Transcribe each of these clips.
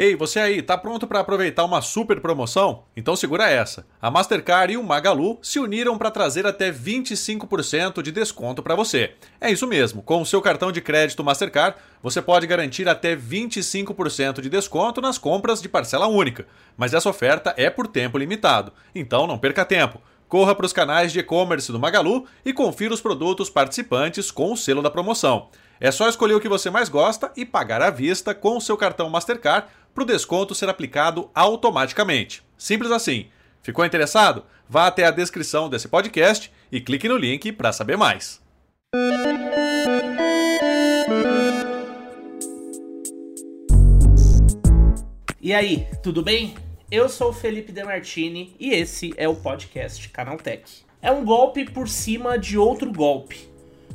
Ei, você aí, tá pronto para aproveitar uma super promoção? Então segura essa. A Mastercard e o Magalu se uniram para trazer até 25% de desconto para você. É isso mesmo, com o seu cartão de crédito Mastercard, você pode garantir até 25% de desconto nas compras de parcela única. Mas essa oferta é por tempo limitado, então não perca tempo. Corra para os canais de e-commerce do Magalu e confira os produtos participantes com o selo da promoção. É só escolher o que você mais gosta e pagar à vista com o seu cartão Mastercard para o desconto ser aplicado automaticamente. Simples assim. Ficou interessado? Vá até a descrição desse podcast e clique no link para saber mais. E aí, tudo bem? Eu sou o Felipe Demartini e esse é o podcast Canaltech. É um golpe por cima de outro golpe.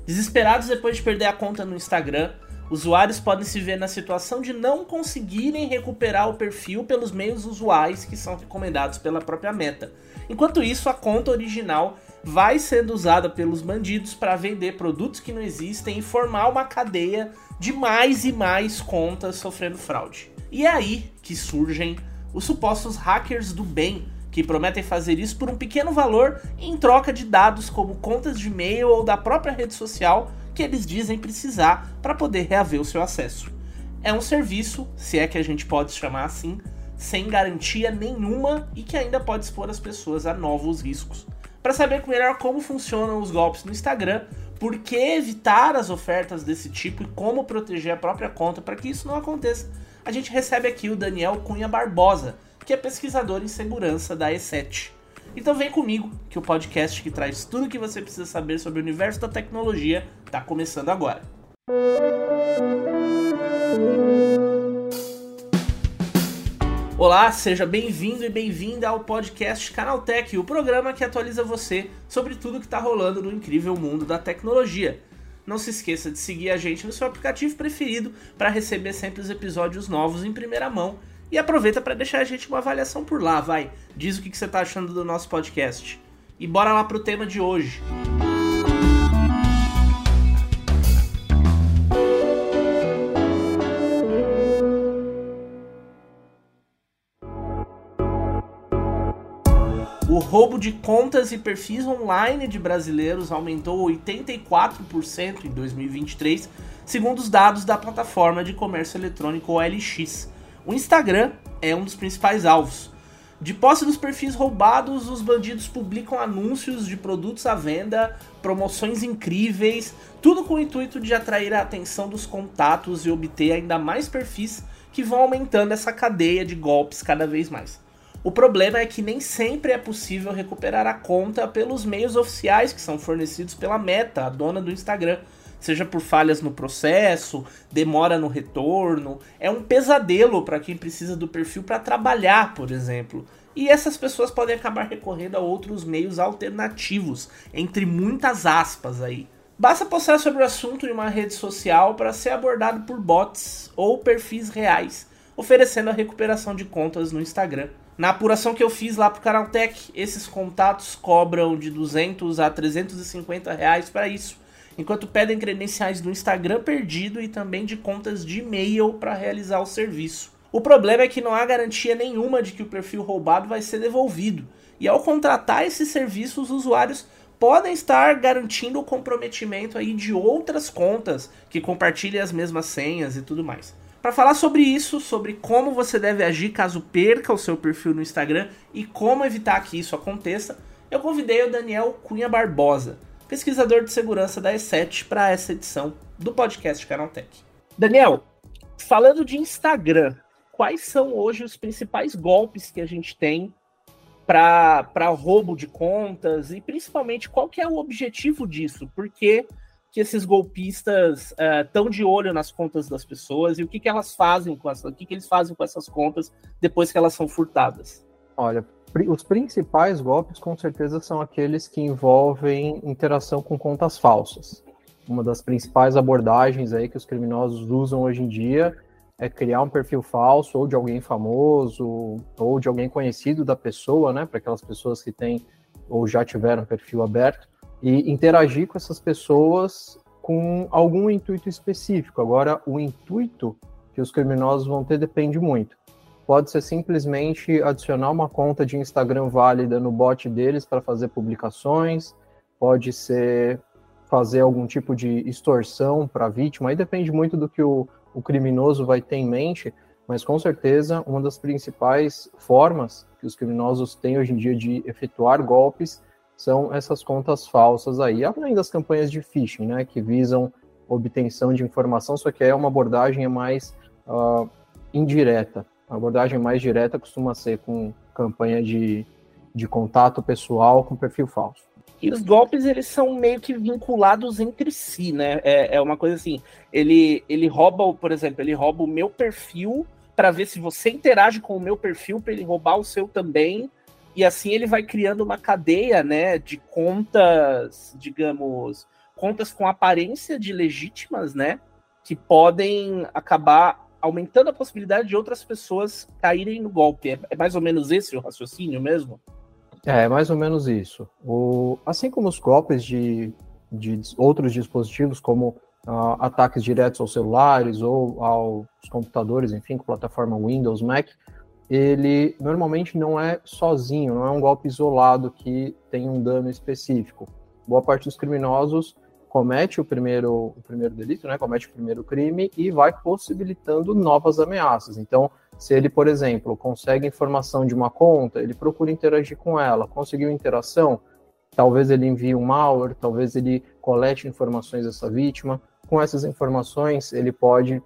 Desesperados depois de perder a conta no Instagram, usuários podem se ver na situação de não conseguirem recuperar o perfil pelos meios usuais que são recomendados pela própria Meta. Enquanto isso, a conta original vai sendo usada pelos bandidos para vender produtos que não existem e formar uma cadeia de mais e mais contas sofrendo fraude. E é aí que surgem os supostos hackers do bem que prometem fazer isso por um pequeno valor em troca de dados como contas de e-mail ou da própria rede social que eles dizem precisar para poder reaver o seu acesso. É um serviço, se é que a gente pode chamar assim, sem garantia nenhuma e que ainda pode expor as pessoas a novos riscos. Para saber melhor como funcionam os golpes no Instagram, por que evitar as ofertas desse tipo e como proteger a própria conta para que isso não aconteça, a gente recebe aqui o Daniel Cunha Barbosa, que é pesquisador em segurança da E7. Então vem comigo, que o podcast que traz tudo o que você precisa saber sobre o universo da tecnologia está começando agora. Olá, seja bem-vindo e bem-vinda ao podcast Canaltech, o programa que atualiza você sobre tudo que está rolando no incrível mundo da tecnologia. Não se esqueça de seguir a gente no seu aplicativo preferido para receber sempre os episódios novos em primeira mão e aproveita para deixar a gente uma avaliação por lá, vai. Diz o que você está achando do nosso podcast. E bora lá pro tema de hoje. O roubo de contas e perfis online de brasileiros aumentou 84% em 2023, segundo os dados da plataforma de comércio eletrônico OLX. O Instagram é um dos principais alvos. De posse dos perfis roubados, os bandidos publicam anúncios de produtos à venda, promoções incríveis, tudo com o intuito de atrair a atenção dos contatos e obter ainda mais perfis que vão aumentando essa cadeia de golpes cada vez mais. O problema é que nem sempre é possível recuperar a conta pelos meios oficiais que são fornecidos pela Meta, a dona do Instagram seja por falhas no processo, demora no retorno. É um pesadelo para quem precisa do perfil para trabalhar, por exemplo. E essas pessoas podem acabar recorrendo a outros meios alternativos, entre muitas aspas aí. Basta postar sobre o assunto em uma rede social para ser abordado por bots ou perfis reais, oferecendo a recuperação de contas no Instagram. Na apuração que eu fiz lá pro Canaltech, esses contatos cobram de 200 a 350 reais para isso enquanto pedem credenciais do Instagram perdido e também de contas de e-mail para realizar o serviço. O problema é que não há garantia nenhuma de que o perfil roubado vai ser devolvido, e ao contratar esse serviço, os usuários podem estar garantindo o comprometimento aí de outras contas que compartilhem as mesmas senhas e tudo mais. Para falar sobre isso, sobre como você deve agir caso perca o seu perfil no Instagram e como evitar que isso aconteça, eu convidei o Daniel Cunha Barbosa, pesquisador de segurança da E7, para essa edição do podcast Canaltech. Daniel, falando de Instagram, quais são hoje os principais golpes que a gente tem para roubo de contas e principalmente qual que é o objetivo disso? Por que, que esses golpistas estão uh, de olho nas contas das pessoas e o que, que elas fazem com essas, o que, que eles fazem com essas contas depois que elas são furtadas? Olha, os principais golpes, com certeza, são aqueles que envolvem interação com contas falsas. Uma das principais abordagens aí que os criminosos usam hoje em dia é criar um perfil falso, ou de alguém famoso, ou de alguém conhecido da pessoa, né? Para aquelas pessoas que têm ou já tiveram perfil aberto, e interagir com essas pessoas com algum intuito específico. Agora, o intuito que os criminosos vão ter depende muito. Pode ser simplesmente adicionar uma conta de Instagram válida no bot deles para fazer publicações, pode ser fazer algum tipo de extorsão para a vítima, aí depende muito do que o, o criminoso vai ter em mente, mas com certeza uma das principais formas que os criminosos têm hoje em dia de efetuar golpes são essas contas falsas aí, além das campanhas de phishing, né, que visam obtenção de informação, só que é uma abordagem mais uh, indireta. A abordagem mais direta costuma ser com campanha de, de contato pessoal com perfil falso. E os golpes, eles são meio que vinculados entre si, né? É, é uma coisa assim, ele, ele rouba, por exemplo, ele rouba o meu perfil para ver se você interage com o meu perfil para ele roubar o seu também. E assim ele vai criando uma cadeia, né, de contas, digamos, contas com aparência de legítimas, né, que podem acabar aumentando a possibilidade de outras pessoas caírem no golpe. É, é mais ou menos esse o raciocínio mesmo? É, mais ou menos isso. O, assim como os golpes de, de outros dispositivos, como uh, ataques diretos aos celulares ou aos computadores, enfim, com plataforma Windows, Mac, ele normalmente não é sozinho, não é um golpe isolado que tem um dano específico. Boa parte dos criminosos comete o primeiro, o primeiro delito, né, comete o primeiro crime e vai possibilitando novas ameaças. Então, se ele, por exemplo, consegue informação de uma conta, ele procura interagir com ela, conseguiu interação, talvez ele envie um malware, talvez ele colete informações dessa vítima, com essas informações, ele pode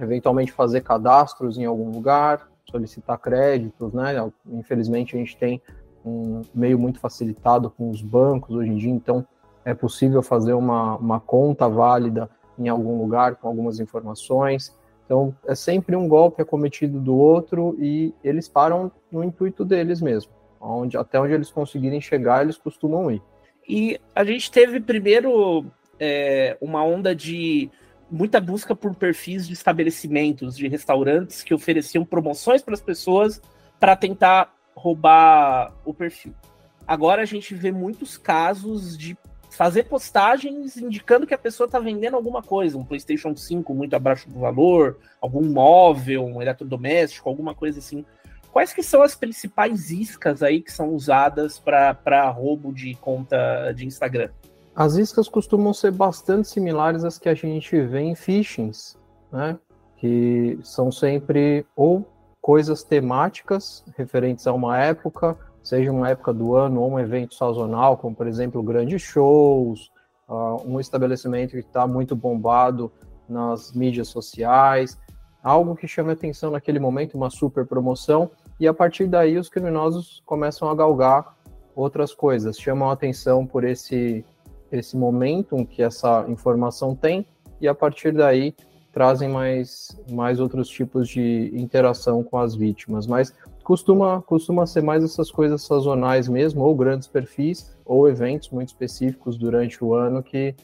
eventualmente fazer cadastros em algum lugar, solicitar créditos, né? Infelizmente a gente tem um meio muito facilitado com os bancos hoje em dia, então é possível fazer uma, uma conta válida em algum lugar com algumas informações. Então é sempre um golpe acometido do outro e eles param no intuito deles mesmo. Onde, até onde eles conseguirem chegar, eles costumam ir. E a gente teve primeiro é, uma onda de muita busca por perfis de estabelecimentos, de restaurantes que ofereciam promoções para as pessoas para tentar roubar o perfil. Agora a gente vê muitos casos de fazer postagens indicando que a pessoa está vendendo alguma coisa, um PlayStation 5 muito abaixo do valor, algum móvel, um eletrodoméstico, alguma coisa assim. Quais que são as principais iscas aí que são usadas para roubo de conta de Instagram? As iscas costumam ser bastante similares às que a gente vê em phishings, né? Que são sempre ou coisas temáticas referentes a uma época, seja uma época do ano ou um evento sazonal, como por exemplo grandes shows, uh, um estabelecimento que está muito bombado nas mídias sociais, algo que chame atenção naquele momento, uma super promoção, e a partir daí os criminosos começam a galgar outras coisas, chamam atenção por esse esse momentum que essa informação tem e a partir daí trazem mais, mais outros tipos de interação com as vítimas. Mas costuma, costuma ser mais essas coisas sazonais mesmo, ou grandes perfis, ou eventos muito específicos durante o ano que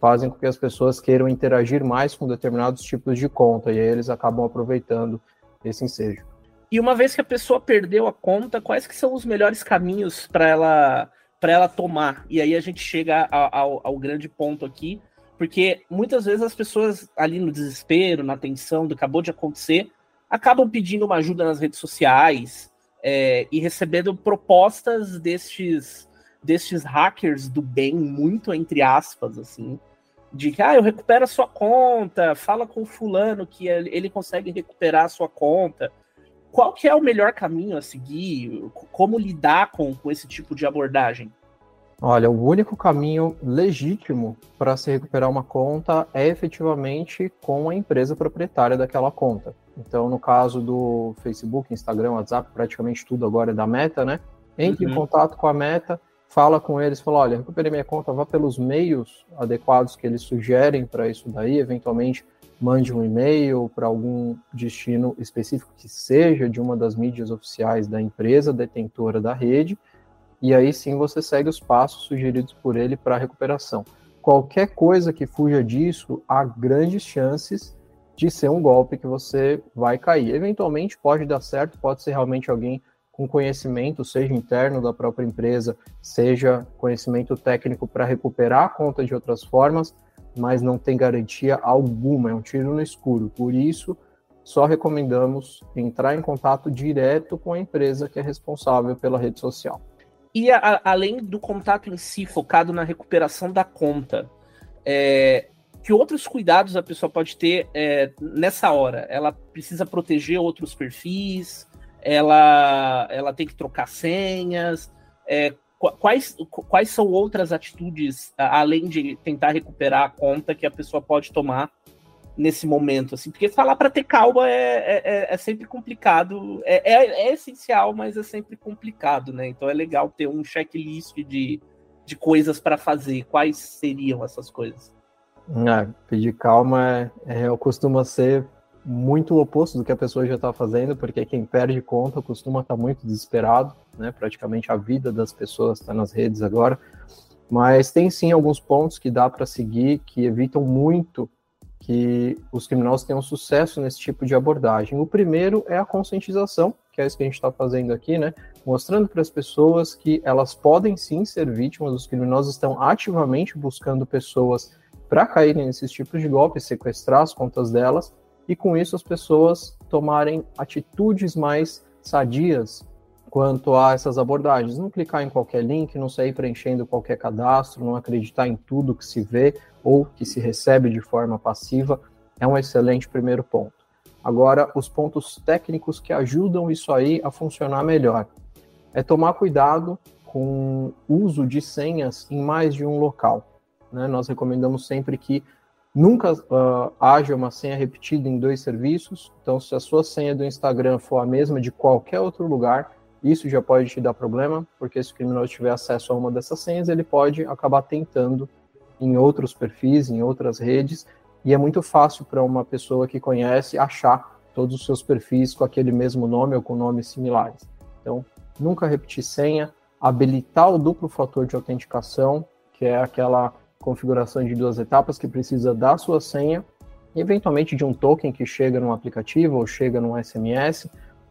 fazem com que as pessoas queiram interagir mais com determinados tipos de conta, e aí eles acabam aproveitando esse ensejo. E uma vez que a pessoa perdeu a conta, quais que são os melhores caminhos para ela para ela tomar. E aí a gente chega ao, ao, grande ponto aqui, porque muitas vezes as pessoas ali no desespero, na tensão do que acabou de acontecer, acabam pedindo uma ajuda nas redes sociais é, e recebendo propostas destes, destes hackers do bem, muito entre aspas, assim, de que ah, eu recupero a sua conta, fala com o fulano que ele consegue recuperar a sua conta qual que é o melhor caminho a seguir? Como lidar com, com esse tipo de abordagem? Olha, o único caminho legítimo para se recuperar uma conta é efetivamente com a empresa proprietária daquela conta. Então, no caso do Facebook, Instagram, WhatsApp, praticamente tudo agora é da Meta, né? Entre uhum. em contato com a Meta, fala com eles, fala, olha, recuperei minha conta, vá pelos meios adequados que eles sugerem para isso daí, eventualmente mande um e-mail para algum destino específico que seja de uma das mídias oficiais da empresa detentora da rede, e aí sim você segue os passos sugeridos por ele para a recuperação. Qualquer coisa que fuja disso, há grandes chances de ser um golpe que você vai cair. Eventualmente pode dar certo, pode ser realmente alguém com conhecimento, seja interno da própria empresa, seja conhecimento técnico para recuperar a conta de outras formas, mas não tem garantia alguma, é um tiro no escuro. Por isso, só recomendamos entrar em contato direto com a empresa que é responsável pela rede social. E a, além do contato em si, focado na recuperação da conta, é, que outros cuidados a pessoa pode ter é, nessa hora? Ela precisa proteger outros perfis? Ela, ela tem que trocar senhas? É, quais, quais são outras atitudes, além de tentar recuperar a conta, que a pessoa pode tomar nesse momento? Assim? Porque falar para ter calma é, é, é, é sempre complicado. É, é, é, essencial, mas é sempre complicado, né? Então é legal ter um checklist de, de coisas para fazer. Quais seriam essas coisas? É, pedir calma é, é, costuma ser muito o oposto do que a pessoa já está fazendo, porque quem perde conta costuma estar tá muito desesperado, né? Praticamente a vida das pessoas está nas redes agora. Mas tem sim alguns pontos que dá para seguir que evitam muito que os criminosos tenham sucesso nesse tipo de abordagem. O primeiro é a conscientização, que é isso que a gente está fazendo aqui, né? Mostrando para as pessoas que elas podem sim ser vítimas, os criminosos estão ativamente buscando pessoas para caírem nesses tipos de golpes, sequestrar as contas delas, e com isso as pessoas tomarem atitudes mais sadias quanto a essas abordagens. Não clicar em qualquer link, não sair preenchendo qualquer cadastro, não acreditar em tudo que se vê ou que se recebe de forma passiva, é um excelente primeiro ponto. Agora, os pontos técnicos que ajudam isso aí a funcionar melhor é tomar cuidado com o uso de senhas em mais de um local. Né? Nós recomendamos sempre que nunca uh, haja uma senha repetida em dois serviços. Então, se a sua senha do Instagram for a mesma de qualquer outro lugar, isso já pode te dar problema, porque se o criminoso tiver acesso a uma dessas senhas, ele pode acabar tentando em outros perfis, em outras redes, e é muito fácil para uma pessoa que conhece achar todos os seus perfis com aquele mesmo nome ou com nomes similares. Então, nunca repetir senha, habilitar o duplo fator de autenticação, que é aquela configuração de duas etapas que precisa da sua senha, e eventualmente de um token que chega num aplicativo ou chega num SMS,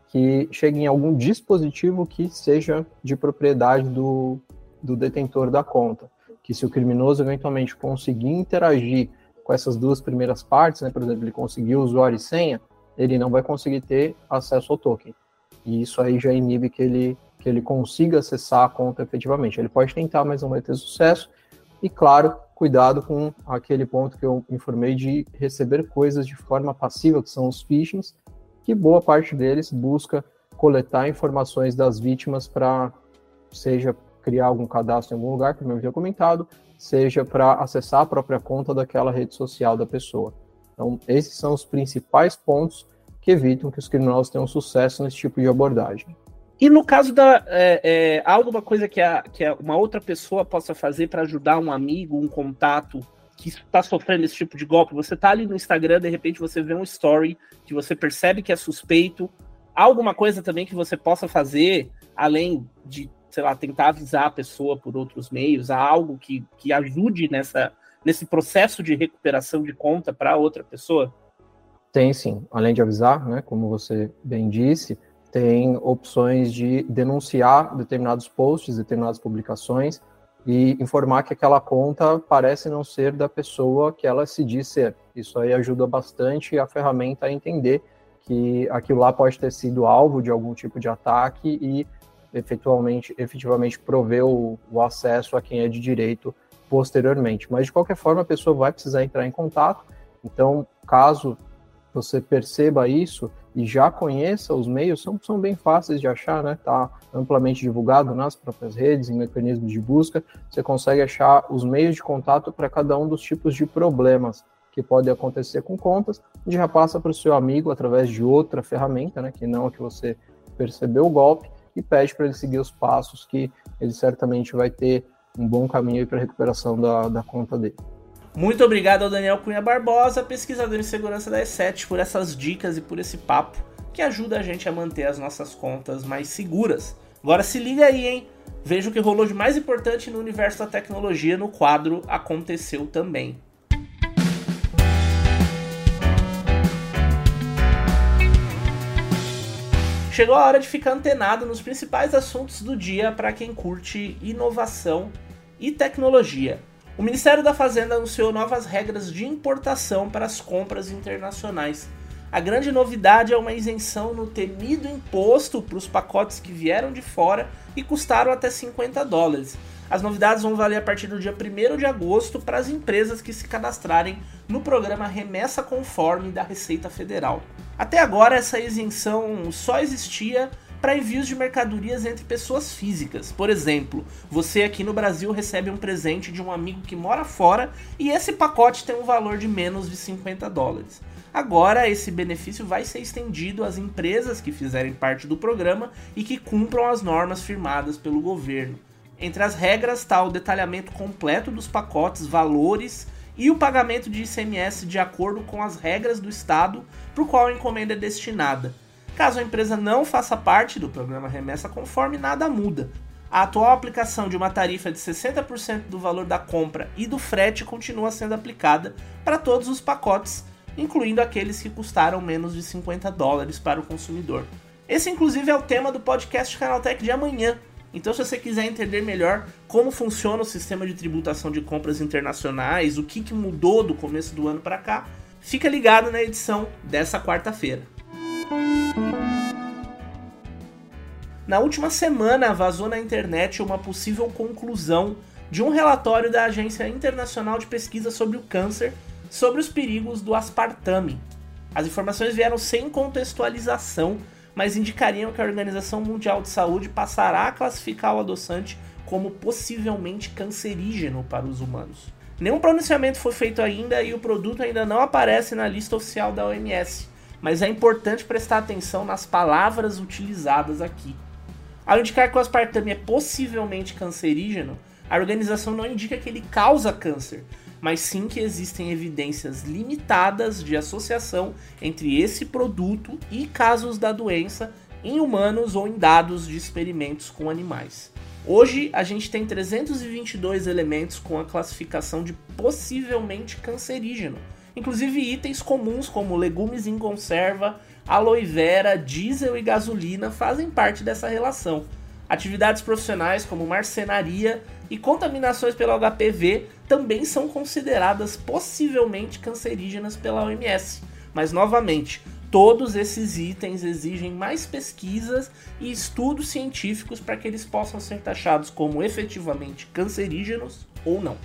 que chegue em algum dispositivo que seja de propriedade do, do detentor da conta. Que se o criminoso eventualmente conseguir interagir com essas duas primeiras partes, né, por exemplo, ele conseguir usuário e senha, ele não vai conseguir ter acesso ao token. E isso aí já inibe que ele, que ele consiga acessar a conta efetivamente. Ele pode tentar, mas não vai ter sucesso. E claro, cuidado com aquele ponto que eu informei de receber coisas de forma passiva, que são os phishings, que boa parte deles busca coletar informações das vítimas para, seja criar algum cadastro em algum lugar, como eu havia comentado, seja para acessar a própria conta daquela rede social da pessoa. Então, esses são os principais pontos que evitam que os criminosos tenham sucesso nesse tipo de abordagem. E no caso da. É, é, alguma coisa que, a, que uma outra pessoa possa fazer para ajudar um amigo, um contato que está sofrendo esse tipo de golpe? Você está ali no Instagram, de repente você vê um story que você percebe que é suspeito. Há alguma coisa também que você possa fazer, além de, sei lá, tentar avisar a pessoa por outros meios? Algo que, que ajude nessa, nesse processo de recuperação de conta para outra pessoa? Tem sim. Além de avisar, né, como você bem disse, tem opções de denunciar determinados posts, determinadas publicações e informar que aquela conta parece não ser da pessoa que ela se diz ser. Isso aí ajuda bastante a ferramenta a entender que aquilo lá pode ter sido alvo de algum tipo de ataque e efetivamente, efetivamente prover o, o acesso a quem é de direito posteriormente. Mas de qualquer forma, a pessoa vai precisar entrar em contato. Então, caso você perceba isso e já conheça os meios, são, são bem fáceis de achar, né? Tá amplamente divulgado nas próprias redes, em mecanismos de busca. Você consegue achar os meios de contato para cada um dos tipos de problemas que podem acontecer com contas, e já passa para o seu amigo através de outra ferramenta, né? Que não a que você percebeu o golpe, e pede para ele seguir os passos que ele certamente vai ter um bom caminho para a recuperação da, da conta dele. Muito obrigado ao Daniel Cunha Barbosa, pesquisador em segurança da E7, por essas dicas e por esse papo que ajuda a gente a manter as nossas contas mais seguras. Agora se liga aí, hein? Veja o que rolou de mais importante no universo da tecnologia no quadro Aconteceu Também. Chegou a hora de ficar antenado nos principais assuntos do dia para quem curte inovação e tecnologia. O Ministério da Fazenda anunciou novas regras de importação para as compras internacionais. A grande novidade é uma isenção no temido imposto para os pacotes que vieram de fora e custaram até 50 dólares. As novidades vão valer a partir do dia 1 de agosto para as empresas que se cadastrarem no programa Remessa Conforme da Receita Federal. Até agora, essa isenção só existia para envios de mercadorias entre pessoas físicas. Por exemplo, você aqui no Brasil recebe um presente de um amigo que mora fora e esse pacote tem um valor de menos de 50 dólares. Agora, esse benefício vai ser estendido às empresas que fizerem parte do programa e que cumpram as normas firmadas pelo governo. Entre as regras está o detalhamento completo dos pacotes, valores e o pagamento de ICMS de acordo com as regras do estado para o qual a encomenda é destinada. Caso a empresa não faça parte do programa Remessa Conforme, nada muda. A atual aplicação de uma tarifa de 60% do valor da compra e do frete continua sendo aplicada para todos os pacotes, incluindo aqueles que custaram menos de 50 dólares para o consumidor. Esse, inclusive, é o tema do podcast Canaltech de amanhã, então, se você quiser entender melhor como funciona o sistema de tributação de compras internacionais, o que, que mudou do começo do ano para cá, fica ligado na edição dessa quarta-feira. Na última semana, vazou na internet uma possível conclusão de um relatório da Agência Internacional de Pesquisa sobre o Câncer sobre os perigos do aspartame. As informações vieram sem contextualização mas indicariam que a Organização Mundial de Saúde passará a classificar o adoçante como possivelmente cancerígeno para os humanos. Nenhum pronunciamento foi feito ainda e o produto ainda não aparece na lista oficial da OMS, mas é importante prestar atenção nas palavras utilizadas aqui. Ao indicar que o aspartame é possivelmente cancerígeno, a organização não indica que ele causa câncer, mas sim que existem evidências limitadas de associação entre esse produto e casos da doença em humanos ou em dados de experimentos com animais. Hoje a gente tem 322 elementos com a classificação de possivelmente cancerígeno, inclusive itens comuns como legumes em conserva, aloe vera, diesel e gasolina fazem parte dessa relação. Atividades profissionais como marcenaria e contaminações pelo HPV também são consideradas possivelmente cancerígenas pela OMS. Mas novamente, todos esses itens exigem mais pesquisas e estudos científicos para que eles possam ser taxados como efetivamente cancerígenos ou não.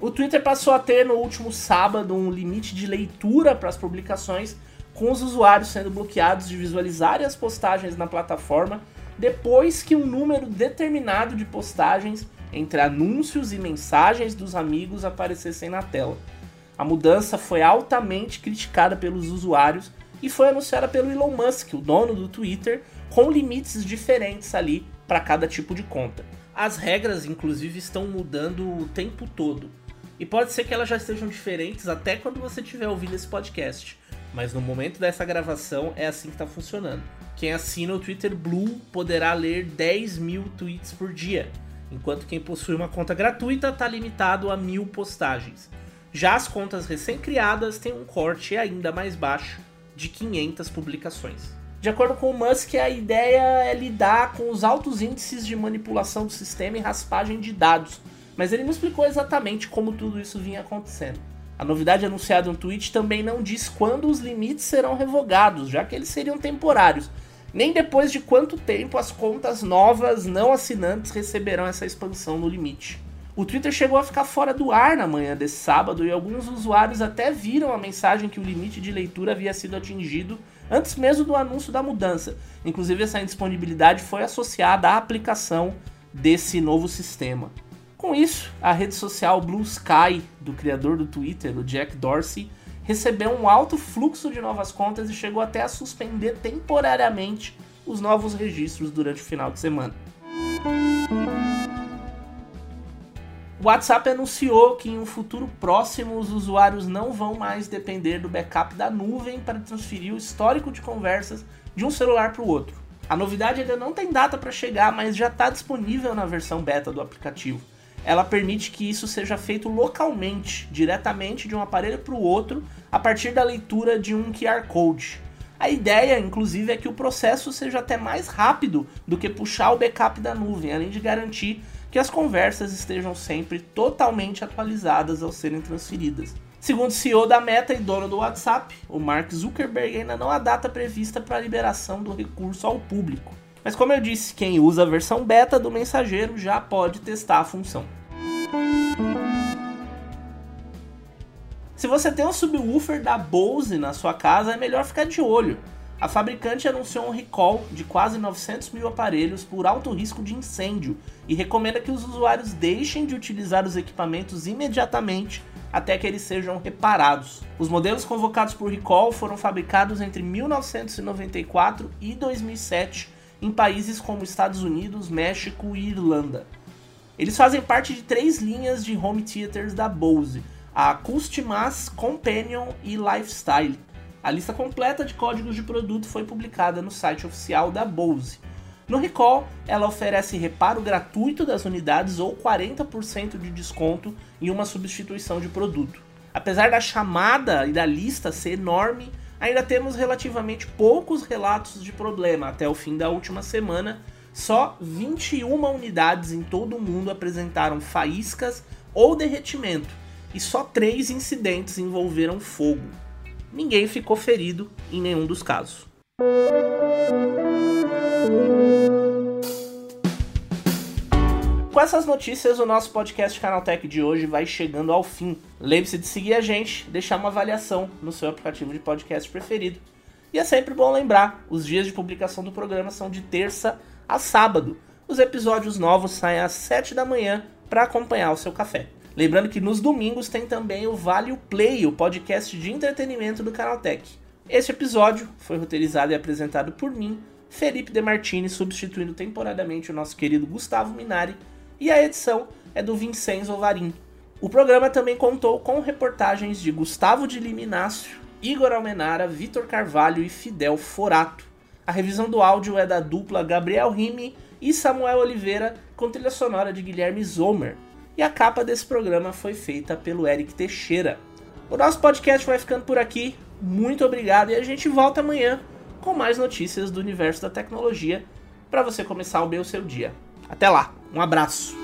O Twitter passou a ter no último sábado um limite de leitura para as publicações com os usuários sendo bloqueados de visualizarem as postagens na plataforma depois que um número determinado de postagens entre anúncios e mensagens dos amigos aparecessem na tela. A mudança foi altamente criticada pelos usuários e foi anunciada pelo Elon Musk, o dono do Twitter, com limites diferentes ali para cada tipo de conta. As regras, inclusive, estão mudando o tempo todo. E pode ser que elas já estejam diferentes até quando você estiver ouvindo esse podcast mas no momento dessa gravação é assim que está funcionando. Quem assina o Twitter Blue poderá ler 10 mil tweets por dia, enquanto quem possui uma conta gratuita está limitado a mil postagens. Já as contas recém-criadas têm um corte ainda mais baixo, de 500 publicações. De acordo com o Musk, a ideia é lidar com os altos índices de manipulação do sistema e raspagem de dados, mas ele não explicou exatamente como tudo isso vinha acontecendo. A novidade anunciada no tweet também não diz quando os limites serão revogados, já que eles seriam temporários, nem depois de quanto tempo as contas novas não assinantes receberão essa expansão no limite. O Twitter chegou a ficar fora do ar na manhã desse sábado e alguns usuários até viram a mensagem que o limite de leitura havia sido atingido antes mesmo do anúncio da mudança. Inclusive, essa indisponibilidade foi associada à aplicação desse novo sistema. Com isso, a rede social Blue Sky, do criador do Twitter, o Jack Dorsey, recebeu um alto fluxo de novas contas e chegou até a suspender temporariamente os novos registros durante o final de semana. O WhatsApp anunciou que em um futuro próximo os usuários não vão mais depender do backup da nuvem para transferir o histórico de conversas de um celular para o outro. A novidade ainda não tem data para chegar, mas já está disponível na versão beta do aplicativo ela permite que isso seja feito localmente, diretamente de um aparelho para o outro, a partir da leitura de um QR Code. A ideia, inclusive, é que o processo seja até mais rápido do que puxar o backup da nuvem, além de garantir que as conversas estejam sempre totalmente atualizadas ao serem transferidas. Segundo o CEO da Meta e dono do WhatsApp, o Mark Zuckerberg, ainda não há data prevista para a liberação do recurso ao público. Mas como eu disse, quem usa a versão beta do mensageiro já pode testar a função. Se você tem um subwoofer da Bose na sua casa, é melhor ficar de olho. A fabricante anunciou um recall de quase 900 mil aparelhos por alto risco de incêndio e recomenda que os usuários deixem de utilizar os equipamentos imediatamente até que eles sejam reparados. Os modelos convocados por recall foram fabricados entre 1994 e 2007 em países como Estados Unidos, México e Irlanda. Eles fazem parte de três linhas de home theaters da Bose, a Customas, Companion e Lifestyle. A lista completa de códigos de produto foi publicada no site oficial da Bose. No Recall, ela oferece reparo gratuito das unidades ou 40% de desconto em uma substituição de produto. Apesar da chamada e da lista ser enorme, ainda temos relativamente poucos relatos de problema até o fim da última semana. Só 21 unidades em todo o mundo apresentaram faíscas ou derretimento, e só 3 incidentes envolveram fogo. Ninguém ficou ferido em nenhum dos casos. Com essas notícias, o nosso podcast Canaltech de hoje vai chegando ao fim. Lembre-se de seguir a gente, deixar uma avaliação no seu aplicativo de podcast preferido. E é sempre bom lembrar, os dias de publicação do programa são de terça a sábado. Os episódios novos saem às 7 da manhã para acompanhar o seu café. Lembrando que nos domingos tem também o Vale o Play, o podcast de entretenimento do Canaltech. Este episódio foi roteirizado e apresentado por mim, Felipe De Martini, substituindo temporariamente o nosso querido Gustavo Minari, e a edição é do Vincenzo Varim. O programa também contou com reportagens de Gustavo de Liminácio, Igor Almenara, Vitor Carvalho e Fidel Forato. A revisão do áudio é da dupla Gabriel Rime e Samuel Oliveira, com trilha sonora de Guilherme Zomer. E a capa desse programa foi feita pelo Eric Teixeira. O nosso podcast vai ficando por aqui muito obrigado e a gente volta amanhã com mais notícias do universo da tecnologia para você começar o bem o seu dia. Até lá, um abraço.